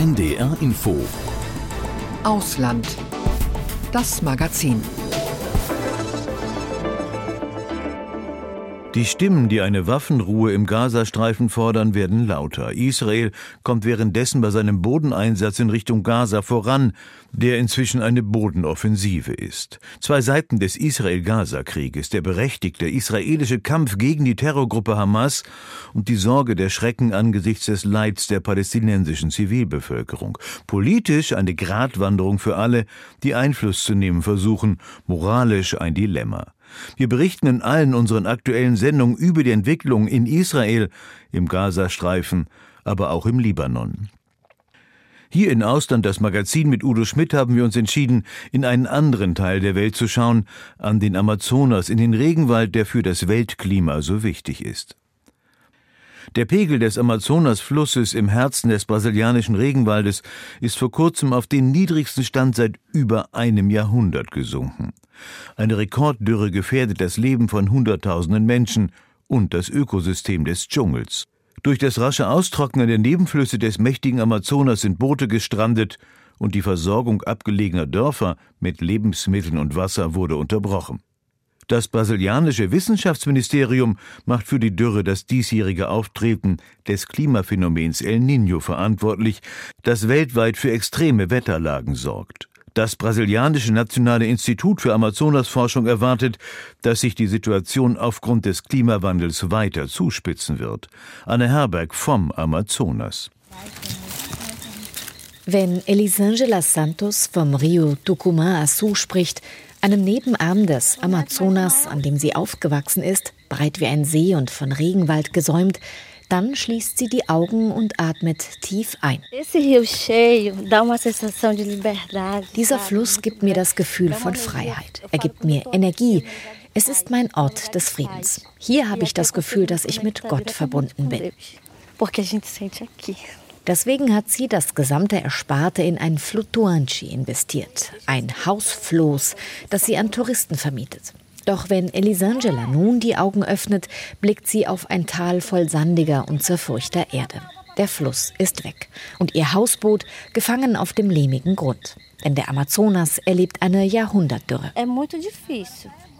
NDR Info Ausland. Das Magazin. Die Stimmen, die eine Waffenruhe im Gazastreifen fordern, werden lauter. Israel kommt währenddessen bei seinem Bodeneinsatz in Richtung Gaza voran, der inzwischen eine Bodenoffensive ist. Zwei Seiten des Israel-Gaza-Krieges, der berechtigte israelische Kampf gegen die Terrorgruppe Hamas und die Sorge der Schrecken angesichts des Leids der palästinensischen Zivilbevölkerung. Politisch eine Gratwanderung für alle, die Einfluss zu nehmen versuchen, moralisch ein Dilemma. Wir berichten in allen unseren aktuellen Sendungen über die Entwicklung in Israel, im Gazastreifen, aber auch im Libanon. Hier in Ausland das Magazin mit Udo Schmidt haben wir uns entschieden, in einen anderen Teil der Welt zu schauen, an den Amazonas, in den Regenwald, der für das Weltklima so wichtig ist. Der Pegel des Amazonasflusses im Herzen des brasilianischen Regenwaldes ist vor kurzem auf den niedrigsten Stand seit über einem Jahrhundert gesunken. Eine Rekorddürre gefährdet das Leben von Hunderttausenden Menschen und das Ökosystem des Dschungels. Durch das rasche Austrocknen der Nebenflüsse des mächtigen Amazonas sind Boote gestrandet und die Versorgung abgelegener Dörfer mit Lebensmitteln und Wasser wurde unterbrochen. Das brasilianische Wissenschaftsministerium macht für die Dürre das diesjährige Auftreten des Klimaphänomens El Niño verantwortlich, das weltweit für extreme Wetterlagen sorgt. Das brasilianische Nationale Institut für Amazonasforschung erwartet, dass sich die Situation aufgrund des Klimawandels weiter zuspitzen wird. Anne Herberg vom Amazonas. Wenn Elisangela Santos vom Rio Tucumã Açu spricht, einem Nebenarm des Amazonas, an dem sie aufgewachsen ist, breit wie ein See und von Regenwald gesäumt, dann schließt sie die Augen und atmet tief ein. Dieser Fluss gibt mir das Gefühl von Freiheit. Er gibt mir Energie. Es ist mein Ort des Friedens. Hier habe ich das Gefühl, dass ich mit Gott verbunden bin. Deswegen hat sie das gesamte Ersparte in ein Flutuanchi investiert, ein Hausfloß, das sie an Touristen vermietet. Doch wenn Elisangela nun die Augen öffnet, blickt sie auf ein Tal voll sandiger und zerfurchter Erde. Der Fluss ist weg und ihr Hausboot gefangen auf dem lehmigen Grund. Denn der Amazonas erlebt eine Jahrhundertdürre.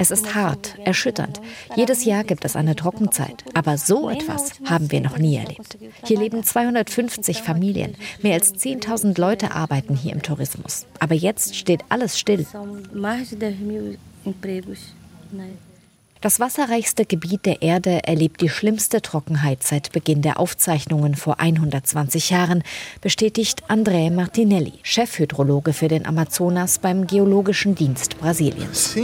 Es ist hart, erschütternd. Jedes Jahr gibt es eine Trockenzeit. Aber so etwas haben wir noch nie erlebt. Hier leben 250 Familien. Mehr als 10.000 Leute arbeiten hier im Tourismus. Aber jetzt steht alles still. Das wasserreichste Gebiet der Erde erlebt die schlimmste Trockenheit seit Beginn der Aufzeichnungen vor 120 Jahren, bestätigt André Martinelli, Chefhydrologe für den Amazonas beim Geologischen Dienst Brasiliens.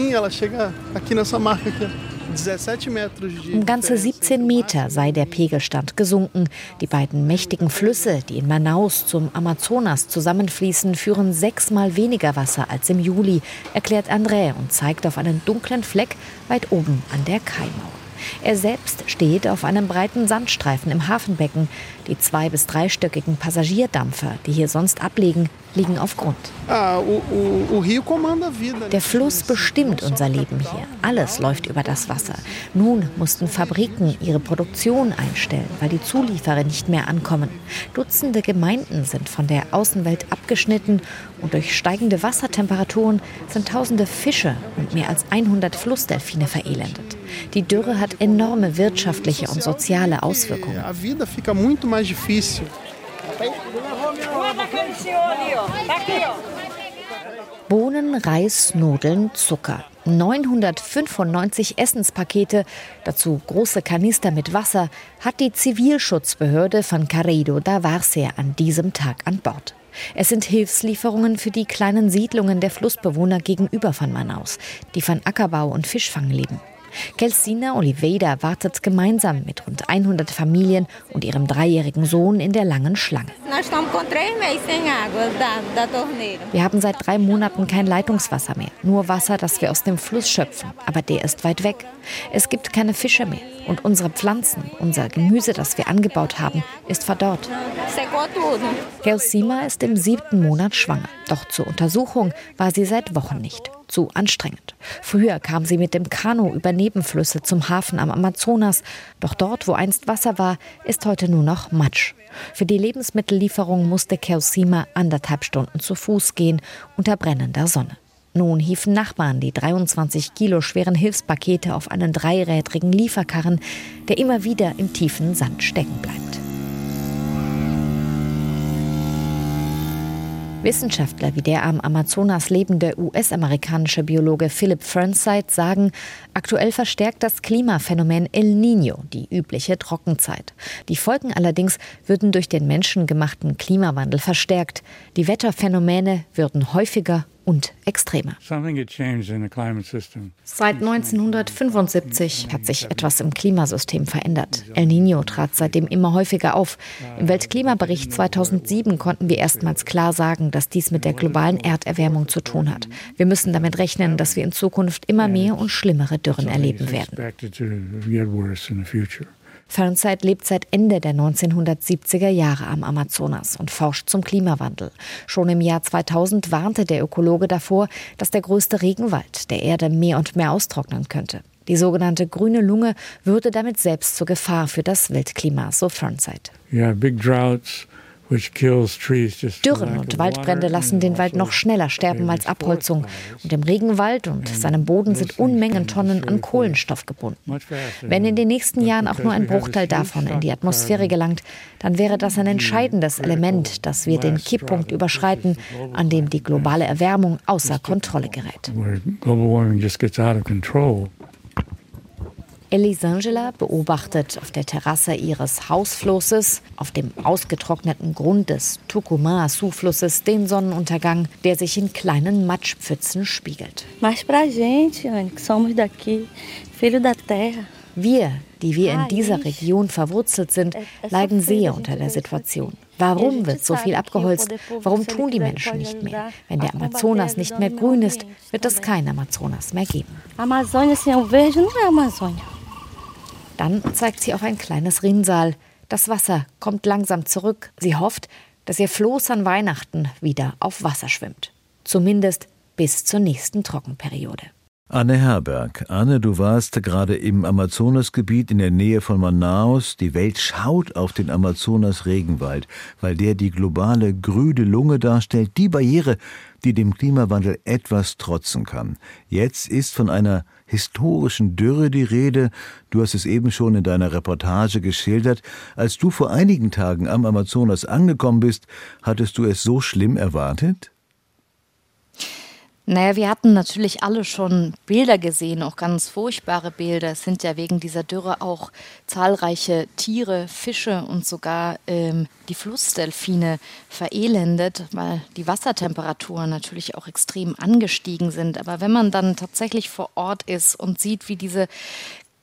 Um ganze 17 Meter sei der Pegelstand gesunken. Die beiden mächtigen Flüsse, die in Manaus zum Amazonas zusammenfließen, führen sechsmal weniger Wasser als im Juli, erklärt André und zeigt auf einen dunklen Fleck weit oben an der Kaimauer. Er selbst steht auf einem breiten Sandstreifen im Hafenbecken. Die zwei- bis dreistöckigen Passagierdampfer, die hier sonst ablegen, liegen auf Grund. Der Fluss bestimmt unser Leben hier. Alles läuft über das Wasser. Nun mussten Fabriken ihre Produktion einstellen, weil die Zulieferer nicht mehr ankommen. Dutzende Gemeinden sind von der Außenwelt abgeschnitten und durch steigende Wassertemperaturen sind tausende Fische und mehr als 100 Flussdelfine verelendet. Die Dürre hat enorme wirtschaftliche und soziale Auswirkungen. Bohnen, Reis, Nudeln, Zucker. 995 Essenspakete, dazu große Kanister mit Wasser, hat die Zivilschutzbehörde von Carreiro da Várzea an diesem Tag an Bord. Es sind Hilfslieferungen für die kleinen Siedlungen der Flussbewohner gegenüber von Manaus, die von Ackerbau und Fischfang leben. Kelsina Oliveira wartet gemeinsam mit rund 100 Familien und ihrem dreijährigen Sohn in der langen Schlange. Wir haben seit drei Monaten kein Leitungswasser mehr, nur Wasser, das wir aus dem Fluss schöpfen. Aber der ist weit weg. Es gibt keine Fische mehr. Und unsere Pflanzen, unser Gemüse, das wir angebaut haben, ist verdorrt. Kelsima ist im siebten Monat schwanger. Doch zur Untersuchung war sie seit Wochen nicht. Zu anstrengend. Früher kam sie mit dem Kanu über Nebenflüsse zum Hafen am Amazonas. Doch dort, wo einst Wasser war, ist heute nur noch Matsch. Für die Lebensmittellieferung musste Keosima anderthalb Stunden zu Fuß gehen unter brennender Sonne. Nun hieven Nachbarn die 23 Kilo schweren Hilfspakete auf einen dreirädrigen Lieferkarren, der immer wieder im tiefen Sand stecken bleibt. Wissenschaftler wie der am Amazonas lebende US-amerikanische Biologe Philip Fernside sagen, aktuell verstärkt das Klimaphänomen El Niño die übliche Trockenzeit. Die Folgen allerdings würden durch den menschengemachten Klimawandel verstärkt. Die Wetterphänomene würden häufiger und extremer. Seit 1975 hat sich etwas im Klimasystem verändert. El Niño trat seitdem immer häufiger auf. Im Weltklimabericht 2007 konnten wir erstmals klar sagen, dass dies mit der globalen Erderwärmung zu tun hat. Wir müssen damit rechnen, dass wir in Zukunft immer mehr und schlimmere Dürren erleben werden. Fernside lebt seit Ende der 1970er Jahre am Amazonas und forscht zum Klimawandel. Schon im Jahr 2000 warnte der Ökologe davor, dass der größte Regenwald der Erde mehr und mehr austrocknen könnte. Die sogenannte grüne Lunge würde damit selbst zur Gefahr für das Weltklima, so Fernside. Yeah, big droughts, Dürren und Waldbrände lassen den Wald noch schneller sterben als Abholzung. Und im Regenwald und seinem Boden sind Unmengen Tonnen an Kohlenstoff gebunden. Wenn in den nächsten Jahren auch nur ein Bruchteil davon in die Atmosphäre gelangt, dann wäre das ein entscheidendes Element, dass wir den Kipppunkt überschreiten, an dem die globale Erwärmung außer Kontrolle gerät. Elisangela beobachtet auf der Terrasse ihres Hausflusses, auf dem ausgetrockneten Grund des Tucumã-Zuflusses, den Sonnenuntergang, der sich in kleinen Matschpfützen spiegelt. Wir, die wir in dieser Region verwurzelt sind, leiden sehr unter der Situation. Warum wird so viel abgeholzt? Warum tun die Menschen nicht mehr? Wenn der Amazonas nicht mehr grün ist, wird es kein Amazonas mehr geben. Amazônia sem Dann zeigt sie auf ein kleines Rinnsal. Das Wasser kommt langsam zurück. Sie hofft, dass ihr Floß an Weihnachten wieder auf Wasser schwimmt. Zumindest bis zur nächsten Trockenperiode. Anne Herberg. Anne, du warst gerade im Amazonasgebiet in der Nähe von Manaus. Die Welt schaut auf den Amazonas-Regenwald, weil der die globale grüne Lunge darstellt, die Barriere, die dem Klimawandel etwas trotzen kann. Jetzt ist von einer historischen Dürre die Rede. Du hast es eben schon in deiner Reportage geschildert. Als du vor einigen Tagen am Amazonas angekommen bist, hattest du es so schlimm erwartet? Naja, wir hatten natürlich alle schon Bilder gesehen, auch ganz furchtbare Bilder. Es sind ja wegen dieser Dürre auch zahlreiche Tiere, Fische und sogar ähm, die Flussdelfine verelendet, weil die Wassertemperaturen natürlich auch extrem angestiegen sind. Aber wenn man dann tatsächlich vor Ort ist und sieht, wie diese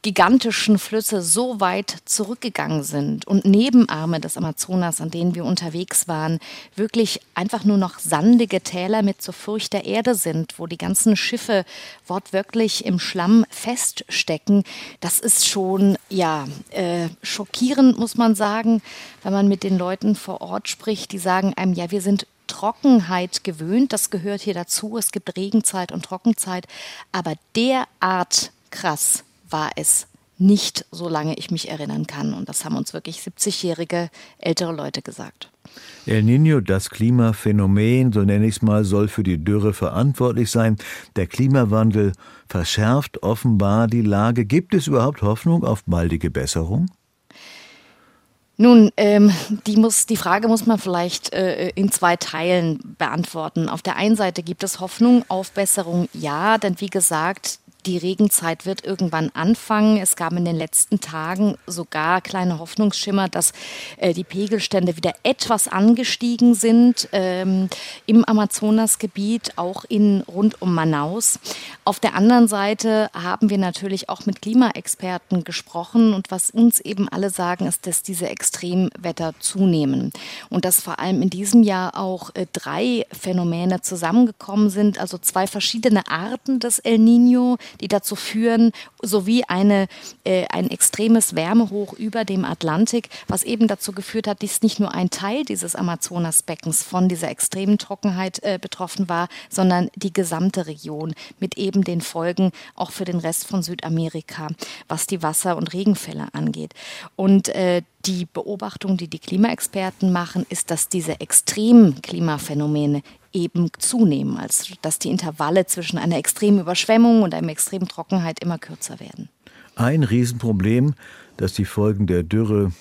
gigantischen Flüsse so weit zurückgegangen sind und Nebenarme des Amazonas, an denen wir unterwegs waren, wirklich einfach nur noch sandige Täler mit zur Furcht der Erde sind, wo die ganzen Schiffe wortwörtlich im Schlamm feststecken, das ist schon ja äh, schockierend, muss man sagen, wenn man mit den Leuten vor Ort spricht, die sagen einem, ja, wir sind Trockenheit gewöhnt, das gehört hier dazu, es gibt Regenzeit und Trockenzeit, aber derart krass war es nicht, solange ich mich erinnern kann. Und das haben uns wirklich 70-jährige ältere Leute gesagt. El Niño, das Klimaphänomen, so nenne ich es mal, soll für die Dürre verantwortlich sein. Der Klimawandel verschärft offenbar die Lage. Gibt es überhaupt Hoffnung auf baldige Besserung? Nun, ähm, die, muss, die Frage muss man vielleicht äh, in zwei Teilen beantworten. Auf der einen Seite gibt es Hoffnung auf Besserung, ja, denn wie gesagt, die Regenzeit wird irgendwann anfangen. Es gab in den letzten Tagen sogar kleine Hoffnungsschimmer, dass äh, die Pegelstände wieder etwas angestiegen sind ähm, im Amazonasgebiet, auch in rund um Manaus. Auf der anderen Seite haben wir natürlich auch mit Klimaexperten gesprochen und was uns eben alle sagen, ist, dass diese Extremwetter zunehmen und dass vor allem in diesem Jahr auch äh, drei Phänomene zusammengekommen sind, also zwei verschiedene Arten des El Nino, die dazu führen, sowie eine, äh, ein extremes Wärmehoch über dem Atlantik, was eben dazu geführt hat, dass nicht nur ein Teil dieses Amazonasbeckens von dieser extremen Trockenheit äh, betroffen war, sondern die gesamte Region mit eben den Folgen auch für den Rest von Südamerika, was die Wasser- und Regenfälle angeht. Und äh, die Beobachtung, die die Klimaexperten machen, ist, dass diese extremen Klimaphänomene eben zunehmen, als dass die Intervalle zwischen einer extremen Überschwemmung und einer extremen Trockenheit immer kürzer werden. Ein Riesenproblem, das die Folgen der Dürre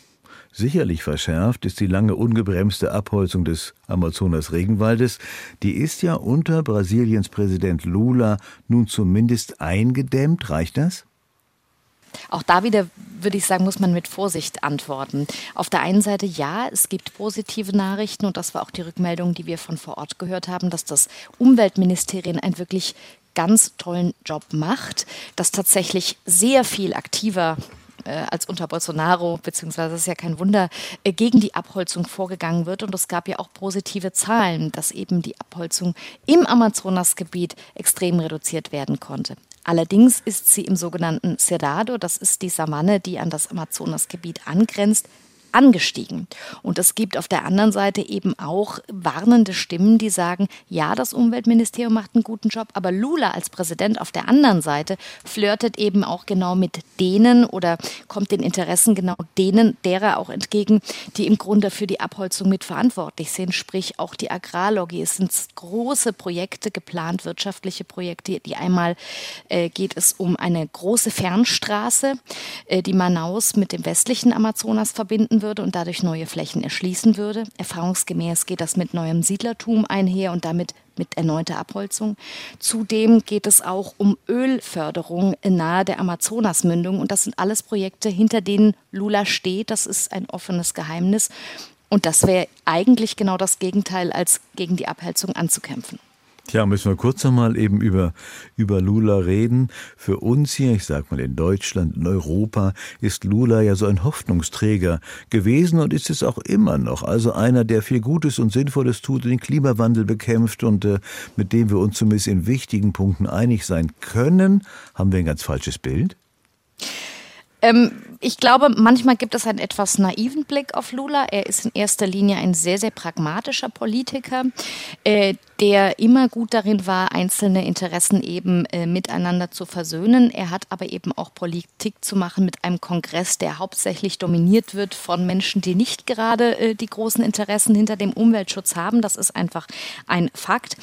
sicherlich verschärft, ist die lange ungebremste Abholzung des Amazonas-Regenwaldes. Die ist ja unter Brasiliens Präsident Lula nun zumindest eingedämmt. Reicht das? Auch da wieder würde ich sagen, muss man mit Vorsicht antworten. Auf der einen Seite ja, es gibt positive Nachrichten und das war auch die Rückmeldung, die wir von vor Ort gehört haben, dass das Umweltministerium ein wirklich ganz tollen Job macht, dass tatsächlich sehr viel aktiver äh, als unter Bolsonaro, beziehungsweise ist ja kein Wunder, äh, gegen die Abholzung vorgegangen wird. Und es gab ja auch positive Zahlen, dass eben die Abholzung im Amazonasgebiet extrem reduziert werden konnte. Allerdings ist sie im sogenannten Cerrado, das ist die Savanne, die an das Amazonasgebiet angrenzt, angestiegen. Und es gibt auf der anderen Seite eben auch warnende Stimmen, die sagen, ja, das Umweltministerium macht einen guten Job, aber Lula als Präsident auf der anderen Seite flirtet eben auch genau mit denen oder kommt den Interessen genau denen derer auch entgegen, die im Grunde für die Abholzung mitverantwortlich sind, sprich auch die Agrarlobby. Es sind große Projekte geplant, wirtschaftliche Projekte, die einmal äh, geht es um eine große Fernstraße, äh, die Manaus mit dem westlichen Amazonas verbinden würde und dadurch neue Flächen erschließen würde. Erfahrungsgemäß geht das mit neuem Siedlertum einher und damit mit erneuter Abholzung. Zudem geht es auch um Ölförderung nahe der Amazonasmündung und das sind alles Projekte, hinter denen Lula steht. Das ist ein offenes Geheimnis und das wäre eigentlich genau das Gegenteil, als gegen die Abholzung anzukämpfen. Tja, müssen wir kurz nochmal eben über, über Lula reden. Für uns hier, ich sag mal in Deutschland, in Europa, ist Lula ja so ein Hoffnungsträger gewesen und ist es auch immer noch. Also einer, der viel Gutes und Sinnvolles tut, den Klimawandel bekämpft und äh, mit dem wir uns zumindest in wichtigen Punkten einig sein können. Haben wir ein ganz falsches Bild? Ähm, ich glaube, manchmal gibt es einen etwas naiven Blick auf Lula. Er ist in erster Linie ein sehr, sehr pragmatischer Politiker, äh, der immer gut darin war, einzelne Interessen eben äh, miteinander zu versöhnen. Er hat aber eben auch Politik zu machen mit einem Kongress, der hauptsächlich dominiert wird von Menschen, die nicht gerade äh, die großen Interessen hinter dem Umweltschutz haben. Das ist einfach ein Fakt.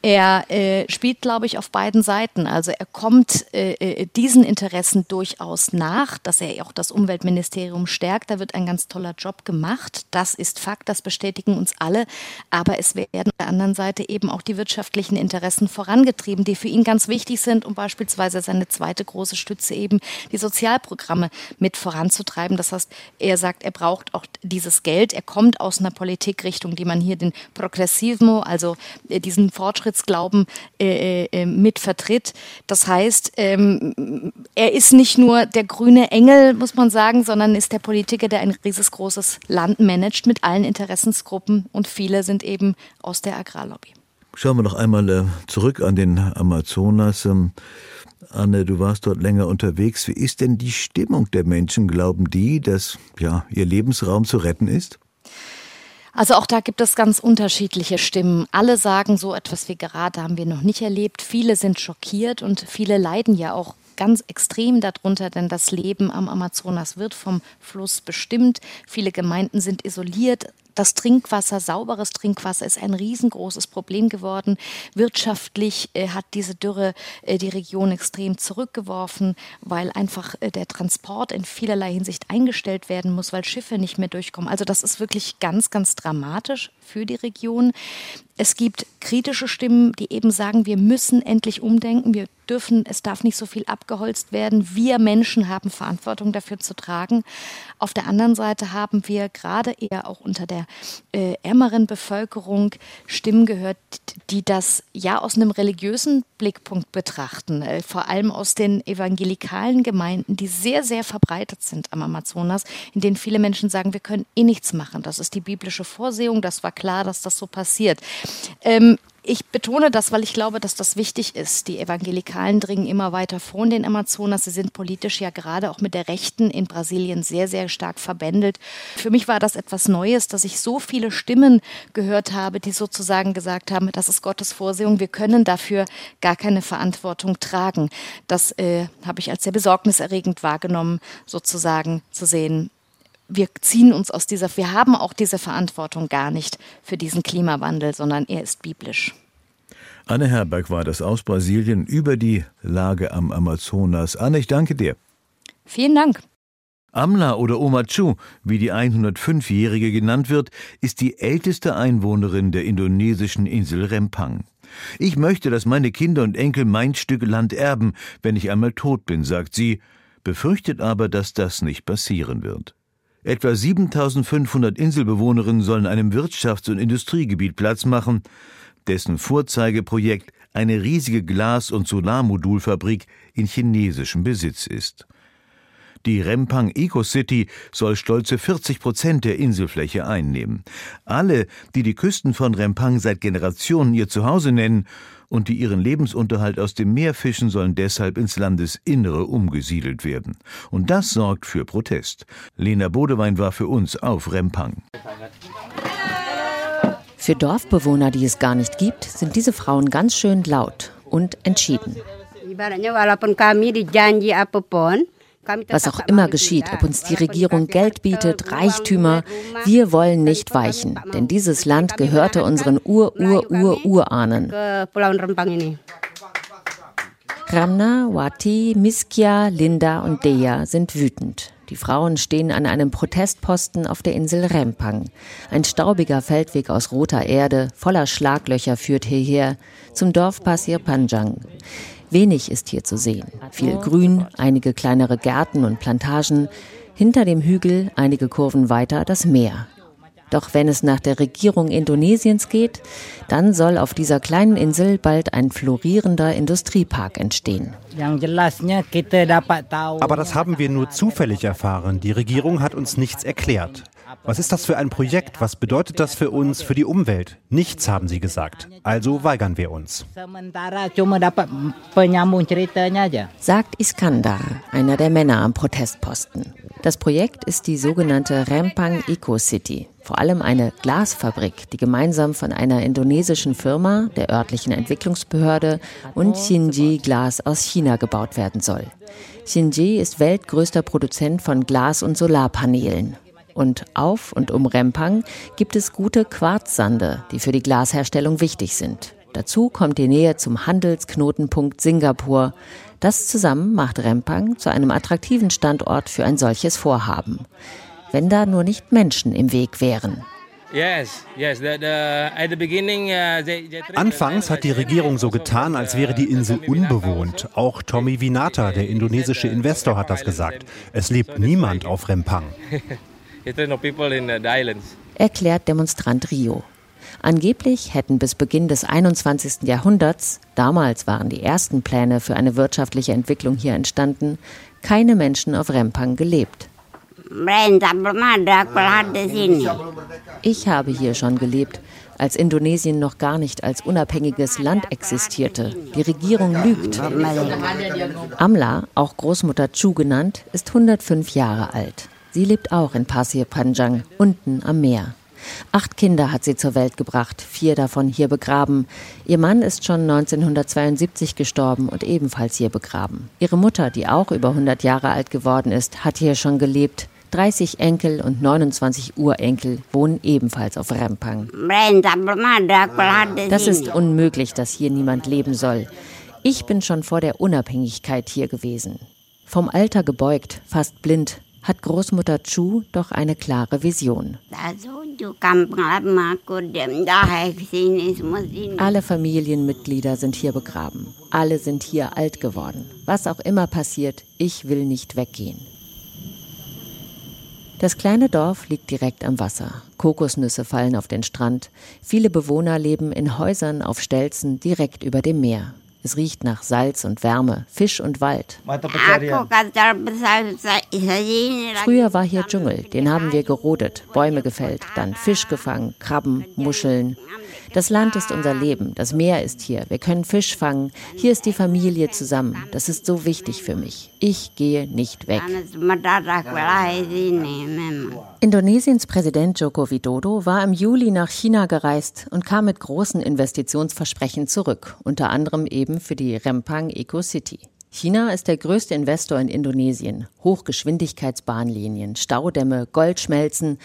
Er äh, spielt, glaube ich, auf beiden Seiten. Also er kommt äh, äh, diesen Interessen durchaus nach, dass er auch das Umweltministerium stärkt. Da wird ein ganz toller Job gemacht. Das ist Fakt, das bestätigen uns alle. Aber es werden auf der anderen Seite eben eben auch die wirtschaftlichen Interessen vorangetrieben, die für ihn ganz wichtig sind, um beispielsweise seine zweite große Stütze eben die Sozialprogramme mit voranzutreiben. Das heißt, er sagt, er braucht auch dieses Geld. Er kommt aus einer Politikrichtung, die man hier den Progressivismo, also äh, diesen Fortschrittsglauben äh, äh, mit vertritt. Das heißt, ähm, er ist nicht nur der grüne Engel, muss man sagen, sondern ist der Politiker, der ein riesengroßes Land managt mit allen Interessensgruppen und viele sind eben aus der Agrarlobby. Schauen wir noch einmal äh, zurück an den Amazonas. Ähm, Anne, du warst dort länger unterwegs. Wie ist denn die Stimmung der Menschen? Glauben die, dass ja, ihr Lebensraum zu retten ist? Also auch da gibt es ganz unterschiedliche Stimmen. Alle sagen so etwas wie gerade haben wir noch nicht erlebt. Viele sind schockiert und viele leiden ja auch ganz extrem darunter, denn das Leben am Amazonas wird vom Fluss bestimmt. Viele Gemeinden sind isoliert, das Trinkwasser, sauberes Trinkwasser ist ein riesengroßes Problem geworden. Wirtschaftlich äh, hat diese Dürre äh, die Region extrem zurückgeworfen, weil einfach äh, der Transport in vielerlei Hinsicht eingestellt werden muss, weil Schiffe nicht mehr durchkommen. Also das ist wirklich ganz, ganz dramatisch für die Region. Es gibt kritische Stimmen, die eben sagen, wir müssen endlich umdenken, wir dürfen, es darf nicht so viel abgeholzt werden. Wir Menschen haben Verantwortung dafür zu tragen. Auf der anderen Seite haben wir gerade eher auch unter der äh, ärmeren Bevölkerung Stimmen gehört, die das ja aus einem religiösen Blickpunkt betrachten, äh, vor allem aus den evangelikalen Gemeinden, die sehr, sehr verbreitet sind am Amazonas, in denen viele Menschen sagen, wir können eh nichts machen. Das ist die biblische Vorsehung, das war klar, dass das so passiert. Ähm, ich betone das, weil ich glaube, dass das wichtig ist. Die Evangelikalen dringen immer weiter vor in den Amazonas. Sie sind politisch ja gerade auch mit der Rechten in Brasilien sehr, sehr stark verbändelt. Für mich war das etwas Neues, dass ich so viele Stimmen gehört habe, die sozusagen gesagt haben, das ist Gottes Vorsehung, wir können dafür gar keine Verantwortung tragen. Das äh, habe ich als sehr besorgniserregend wahrgenommen, sozusagen zu sehen, wir ziehen uns aus dieser, wir haben auch diese Verantwortung gar nicht für diesen Klimawandel, sondern er ist biblisch. Anne Herberg war das aus Brasilien über die Lage am Amazonas. Anne, ich danke dir. Vielen Dank. Amla oder Oma Chu, wie die 105-Jährige genannt wird, ist die älteste Einwohnerin der indonesischen Insel Rempang. Ich möchte, dass meine Kinder und Enkel mein Stück Land erben, wenn ich einmal tot bin, sagt sie, befürchtet aber, dass das nicht passieren wird. Etwa 7500 Inselbewohnerinnen sollen einem Wirtschafts- und Industriegebiet Platz machen, dessen Vorzeigeprojekt eine riesige Glas- und Solarmodulfabrik in chinesischem Besitz ist. Die Rempang Eco City soll stolze 40 Prozent der Inselfläche einnehmen. Alle, die die Küsten von Rempang seit Generationen ihr Zuhause nennen und die ihren Lebensunterhalt aus dem Meer fischen, sollen deshalb ins Landesinnere umgesiedelt werden. Und das sorgt für Protest. Lena Bodewein war für uns auf Rempang. Für Dorfbewohner, die es gar nicht gibt, sind diese Frauen ganz schön laut und entschieden. Was auch immer geschieht, ob uns die Regierung Geld bietet, Reichtümer, wir wollen nicht weichen, denn dieses Land gehörte unseren Ur-Ur-Ur-Urahnen. Ramna, Wati, Miskia, Linda und Deja sind wütend. Die Frauen stehen an einem Protestposten auf der Insel Rempang. Ein staubiger Feldweg aus roter Erde, voller Schlaglöcher führt hierher zum Dorf Pasir Panjang. Wenig ist hier zu sehen. Viel Grün, einige kleinere Gärten und Plantagen. Hinter dem Hügel, einige Kurven weiter, das Meer. Doch wenn es nach der Regierung Indonesiens geht, dann soll auf dieser kleinen Insel bald ein florierender Industriepark entstehen. Aber das haben wir nur zufällig erfahren. Die Regierung hat uns nichts erklärt. Was ist das für ein Projekt? Was bedeutet das für uns, für die Umwelt? Nichts haben sie gesagt. Also weigern wir uns. Sagt Iskandar, einer der Männer am Protestposten. Das Projekt ist die sogenannte Rempang Eco City, vor allem eine Glasfabrik, die gemeinsam von einer indonesischen Firma, der örtlichen Entwicklungsbehörde und Xinji Glas aus China gebaut werden soll. Xinji ist weltgrößter Produzent von Glas- und Solarpanelen und auf und um Rempang gibt es gute Quarzsande, die für die Glasherstellung wichtig sind. Dazu kommt die Nähe zum Handelsknotenpunkt Singapur. Das zusammen macht Rempang zu einem attraktiven Standort für ein solches Vorhaben. Wenn da nur nicht Menschen im Weg wären. Uh, Anfangs hat die Regierung so getan, als wäre die Insel unbewohnt. Auch Tommy Vinata, der indonesische Investor, hat das gesagt. Es lebt niemand auf Rempang. Erklärt Demonstrant Rio. Angeblich hätten bis Beginn des 21. Jahrhunderts, damals waren die ersten Pläne für eine wirtschaftliche Entwicklung hier entstanden, keine Menschen auf Rempang gelebt. Ich habe hier schon gelebt, als Indonesien noch gar nicht als unabhängiges Land existierte. Die Regierung lügt. Amla, auch Großmutter Chu genannt, ist 105 Jahre alt. Sie lebt auch in Pasir Panjang, unten am Meer. Acht Kinder hat sie zur Welt gebracht, vier davon hier begraben. Ihr Mann ist schon 1972 gestorben und ebenfalls hier begraben. Ihre Mutter, die auch über 100 Jahre alt geworden ist, hat hier schon gelebt. 30 Enkel und 29 Urenkel wohnen ebenfalls auf Rempang. Das ist unmöglich, dass hier niemand leben soll. Ich bin schon vor der Unabhängigkeit hier gewesen. Vom Alter gebeugt, fast blind, hat Großmutter Chu doch eine klare Vision. Alle Familienmitglieder sind hier begraben. Alle sind hier alt geworden. Was auch immer passiert, ich will nicht weggehen. Das kleine Dorf liegt direkt am Wasser. Kokosnüsse fallen auf den Strand. Viele Bewohner leben in Häusern auf Stelzen direkt über dem Meer. Es riecht nach Salz und Wärme, Fisch und Wald. Früher war hier Dschungel, den haben wir gerodet, Bäume gefällt, dann Fisch gefangen, Krabben, Muscheln. Das Land ist unser Leben, das Meer ist hier, wir können Fisch fangen, hier ist die Familie zusammen. Das ist so wichtig für mich. Ich gehe nicht weg. Indonesiens Präsident Joko Widodo war im Juli nach China gereist und kam mit großen Investitionsversprechen zurück, unter anderem eben für die Rempang Eco City. China ist der größte Investor in Indonesien. Hochgeschwindigkeitsbahnlinien, Staudämme, Goldschmelzen.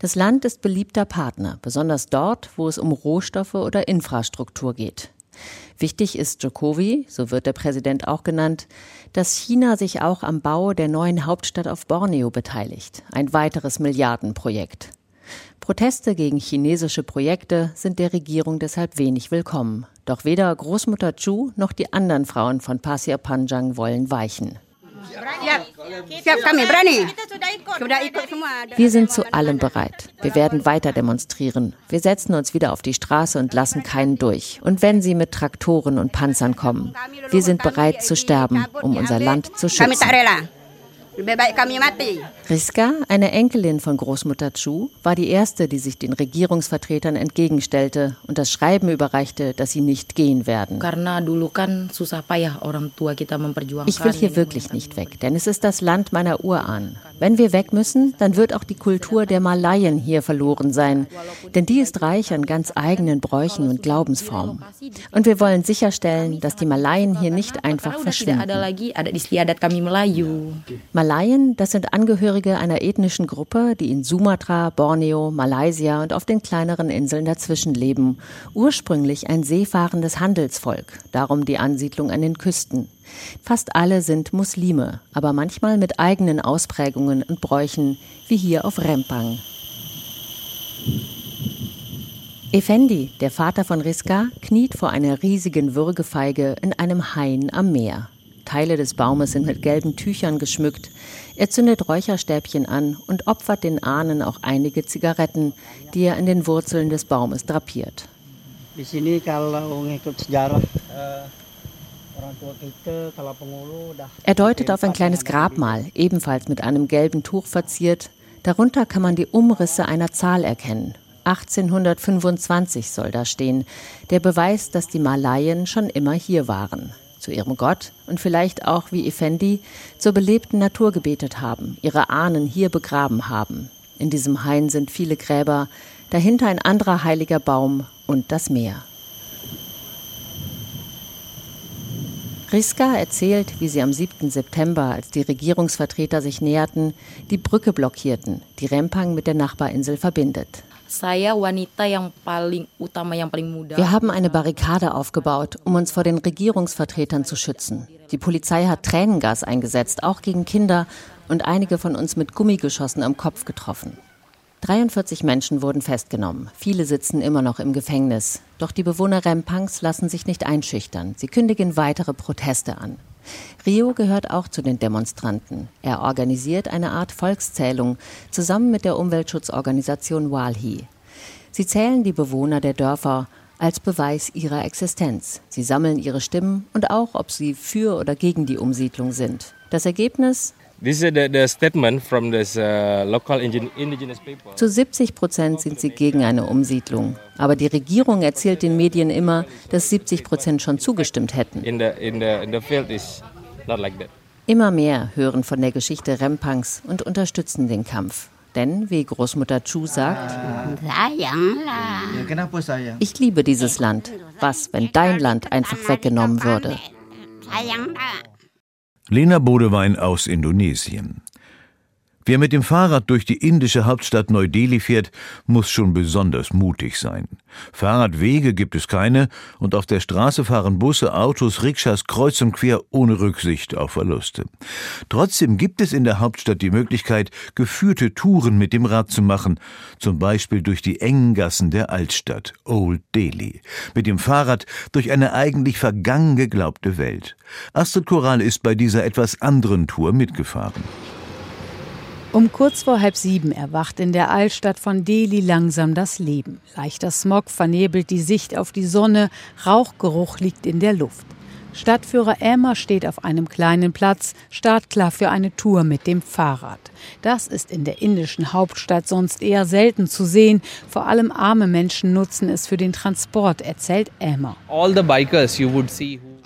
Das Land ist beliebter Partner, besonders dort, wo es um Rohstoffe oder Infrastruktur geht. Wichtig ist Jokowi, so wird der Präsident auch genannt, dass China sich auch am Bau der neuen Hauptstadt auf Borneo beteiligt. Ein weiteres Milliardenprojekt. Proteste gegen chinesische Projekte sind der Regierung deshalb wenig willkommen. Doch weder Großmutter Chu noch die anderen Frauen von Pasir Panjang wollen weichen. Wir sind zu allem bereit. Wir werden weiter demonstrieren. Wir setzen uns wieder auf die Straße und lassen keinen durch. Und wenn sie mit Traktoren und Panzern kommen, wir sind bereit zu sterben, um unser Land zu schützen. Riska, eine Enkelin von Großmutter Chu, war die erste, die sich den Regierungsvertretern entgegenstellte und das Schreiben überreichte, dass sie nicht gehen werden. Ich will hier wirklich nicht weg, denn es ist das Land meiner Urahnen. Wenn wir weg müssen, dann wird auch die Kultur der Malaien hier verloren sein, denn die ist reich an ganz eigenen Bräuchen und Glaubensformen. Und wir wollen sicherstellen, dass die Malaien hier nicht einfach verschwinden. Malaien, das sind Angehörige einer ethnischen Gruppe, die in Sumatra, Borneo, Malaysia und auf den kleineren Inseln dazwischen leben. Ursprünglich ein seefahrendes Handelsvolk, darum die Ansiedlung an den Küsten. Fast alle sind Muslime, aber manchmal mit eigenen Ausprägungen und Bräuchen, wie hier auf Rempang. Effendi, der Vater von Riska, kniet vor einer riesigen Würgefeige in einem Hain am Meer. Teile des Baumes sind mit gelben Tüchern geschmückt. Er zündet Räucherstäbchen an und opfert den Ahnen auch einige Zigaretten, die er in den Wurzeln des Baumes drapiert. Er deutet auf ein kleines Grabmal, ebenfalls mit einem gelben Tuch verziert. Darunter kann man die Umrisse einer Zahl erkennen. 1825 soll da stehen, der Beweis, dass die Malaien schon immer hier waren, zu ihrem Gott und vielleicht auch wie Effendi zur belebten Natur gebetet haben, ihre Ahnen hier begraben haben. In diesem Hain sind viele Gräber, dahinter ein anderer heiliger Baum und das Meer. Riska erzählt, wie sie am 7. September, als die Regierungsvertreter sich näherten, die Brücke blockierten, die Rempang mit der Nachbarinsel verbindet. Wir haben eine Barrikade aufgebaut, um uns vor den Regierungsvertretern zu schützen. Die Polizei hat Tränengas eingesetzt, auch gegen Kinder, und einige von uns mit Gummigeschossen am Kopf getroffen. 43 Menschen wurden festgenommen. Viele sitzen immer noch im Gefängnis. Doch die Bewohner Rempangs lassen sich nicht einschüchtern. Sie kündigen weitere Proteste an. Rio gehört auch zu den Demonstranten. Er organisiert eine Art Volkszählung zusammen mit der Umweltschutzorganisation Walhi. Sie zählen die Bewohner der Dörfer als Beweis ihrer Existenz. Sie sammeln ihre Stimmen und auch, ob sie für oder gegen die Umsiedlung sind. Das Ergebnis Uh, Zu 70 Prozent sind sie gegen eine Umsiedlung. Aber die Regierung erzählt den Medien immer, dass 70 Prozent schon zugestimmt hätten. Immer mehr hören von der Geschichte Rempangs und unterstützen den Kampf. Denn, wie Großmutter Chu sagt, ich liebe dieses Land. Was, wenn dein Land einfach weggenommen würde? Lena Bodewein aus Indonesien. Wer mit dem Fahrrad durch die indische Hauptstadt Neu-Delhi fährt, muss schon besonders mutig sein. Fahrradwege gibt es keine und auf der Straße fahren Busse, Autos, Rikschas kreuz und quer ohne Rücksicht auf Verluste. Trotzdem gibt es in der Hauptstadt die Möglichkeit, geführte Touren mit dem Rad zu machen, zum Beispiel durch die engen Gassen der Altstadt, Old Delhi. Mit dem Fahrrad durch eine eigentlich vergangen geglaubte Welt. Astrid Koral ist bei dieser etwas anderen Tour mitgefahren. Um kurz vor halb sieben erwacht in der Altstadt von Delhi langsam das Leben. Leichter Smog vernebelt die Sicht auf die Sonne, Rauchgeruch liegt in der Luft. Stadtführer Elmer steht auf einem kleinen Platz, startklar für eine Tour mit dem Fahrrad. Das ist in der indischen Hauptstadt sonst eher selten zu sehen. Vor allem arme Menschen nutzen es für den Transport, erzählt Elmer.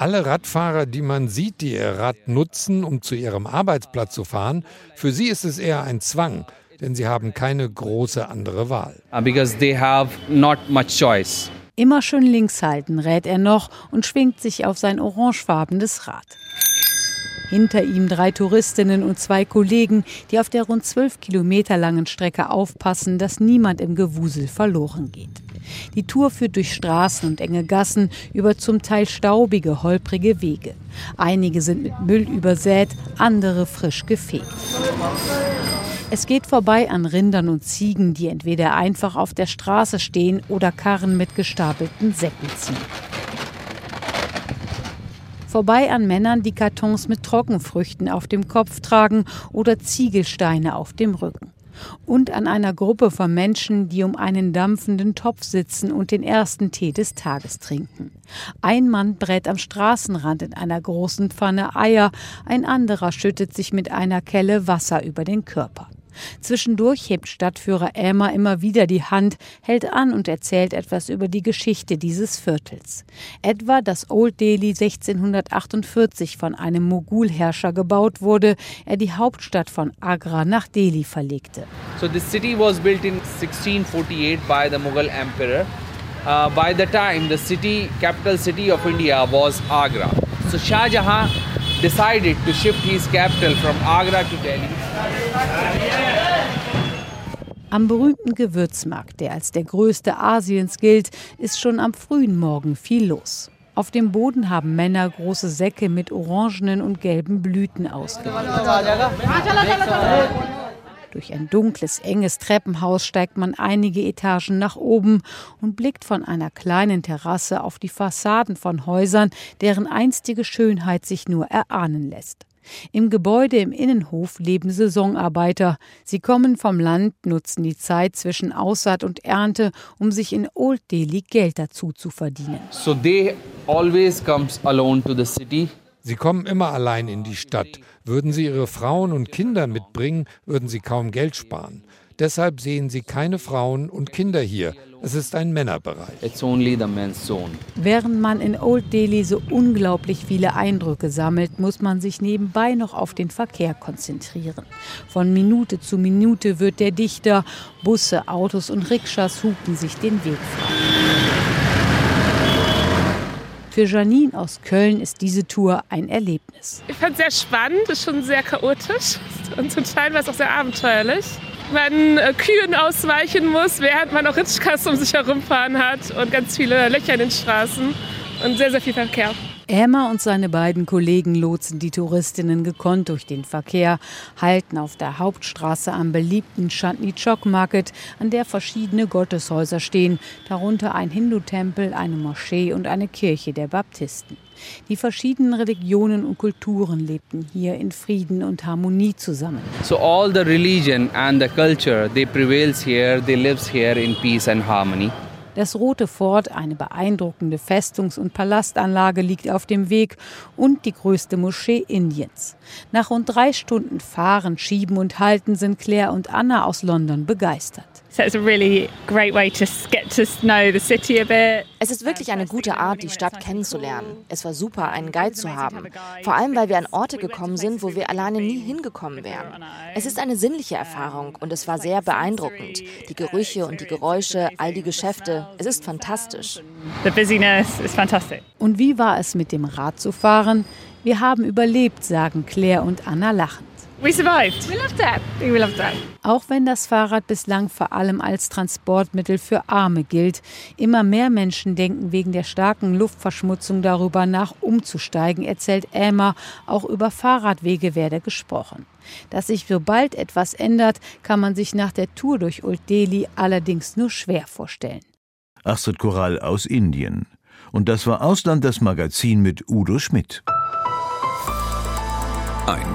Alle Radfahrer, die man sieht, die ihr Rad nutzen, um zu ihrem Arbeitsplatz zu fahren, für sie ist es eher ein Zwang, denn sie haben keine große andere Wahl. Uh, because they have not much choice. Immer schön links halten, rät er noch und schwingt sich auf sein orangefarbenes Rad. Hinter ihm drei Touristinnen und zwei Kollegen, die auf der rund zwölf Kilometer langen Strecke aufpassen, dass niemand im Gewusel verloren geht. Die Tour führt durch Straßen und enge Gassen über zum Teil staubige, holprige Wege. Einige sind mit Müll übersät, andere frisch gefegt. Es geht vorbei an Rindern und Ziegen, die entweder einfach auf der Straße stehen oder Karren mit gestapelten Säcken ziehen. Vorbei an Männern, die Kartons mit Trockenfrüchten auf dem Kopf tragen oder Ziegelsteine auf dem Rücken. Und an einer Gruppe von Menschen, die um einen dampfenden Topf sitzen und den ersten Tee des Tages trinken. Ein Mann brät am Straßenrand in einer großen Pfanne Eier, ein anderer schüttet sich mit einer Kelle Wasser über den Körper. Zwischendurch hebt Stadtführer Elmer immer wieder die Hand, hält an und erzählt etwas über die Geschichte dieses Viertels. Etwa, dass Old Delhi 1648 von einem Mogulherrscher gebaut wurde, er die Hauptstadt von Agra nach Delhi verlegte. So the city was built in 1648 by the Mughal emperor. Uh, by the time the city capital city of India was Agra. So Shah Jahan decided to shift his capital from Agra to Delhi. Am berühmten Gewürzmarkt, der als der größte Asiens gilt, ist schon am frühen Morgen viel los. Auf dem Boden haben Männer große Säcke mit orangenen und gelben Blüten ausgelegt. Durch ein dunkles, enges Treppenhaus steigt man einige Etagen nach oben und blickt von einer kleinen Terrasse auf die Fassaden von Häusern, deren einstige Schönheit sich nur erahnen lässt. Im Gebäude im Innenhof leben Saisonarbeiter. Sie kommen vom Land, nutzen die Zeit zwischen Aussaat und Ernte, um sich in Old Delhi Geld dazu zu verdienen. So they always comes alone to the city. Sie kommen immer allein in die Stadt. Würden sie ihre Frauen und Kinder mitbringen, würden sie kaum Geld sparen. Deshalb sehen Sie keine Frauen und Kinder hier. Es ist ein Männerbereich. Während man in Old Delhi so unglaublich viele Eindrücke sammelt, muss man sich nebenbei noch auf den Verkehr konzentrieren. Von Minute zu Minute wird der dichter. Busse, Autos und Rikschas hupen sich den Weg frei. Für Janine aus Köln ist diese Tour ein Erlebnis. Ich fand es sehr spannend, ist schon sehr chaotisch und zum Teil war es auch sehr abenteuerlich. Man äh, Kühen ausweichen muss, während man auch Ritschkas um sich herumfahren hat und ganz viele Löcher in den Straßen und sehr, sehr viel Verkehr. Emma und seine beiden Kollegen lotsen die Touristinnen gekonnt durch den Verkehr, halten auf der Hauptstraße am beliebten Chandni Chowk Market, an der verschiedene Gotteshäuser stehen, darunter ein Hindu-Tempel, eine Moschee und eine Kirche der Baptisten. Die verschiedenen Religionen und Kulturen lebten hier in Frieden und Harmonie zusammen. So all the religion and the culture they prevails here, they lives here in peace and harmony. Das Rote Fort, eine beeindruckende Festungs- und Palastanlage, liegt auf dem Weg und die größte Moschee Indiens. Nach rund drei Stunden Fahren, Schieben und Halten sind Claire und Anna aus London begeistert. Es ist wirklich eine gute Art, die Stadt kennenzulernen. Es war super, einen Guide zu haben. Vor allem, weil wir an Orte gekommen sind, wo wir alleine nie hingekommen wären. Es ist eine sinnliche Erfahrung und es war sehr beeindruckend. Die Gerüche und die Geräusche, all die Geschäfte. Es ist fantastisch. Und wie war es mit dem Rad zu fahren? Wir haben überlebt, sagen Claire und Anna lachend. We survived. We loved that. We loved that. Auch wenn das Fahrrad bislang vor allem als Transportmittel für Arme gilt, immer mehr Menschen denken wegen der starken Luftverschmutzung darüber nach, umzusteigen, erzählt Elmer. Auch über Fahrradwege werde gesprochen. Dass sich sobald etwas ändert, kann man sich nach der Tour durch Old Delhi allerdings nur schwer vorstellen. Astrid Korall aus Indien. Und das war Ausland das Magazin mit Udo Schmidt. Ein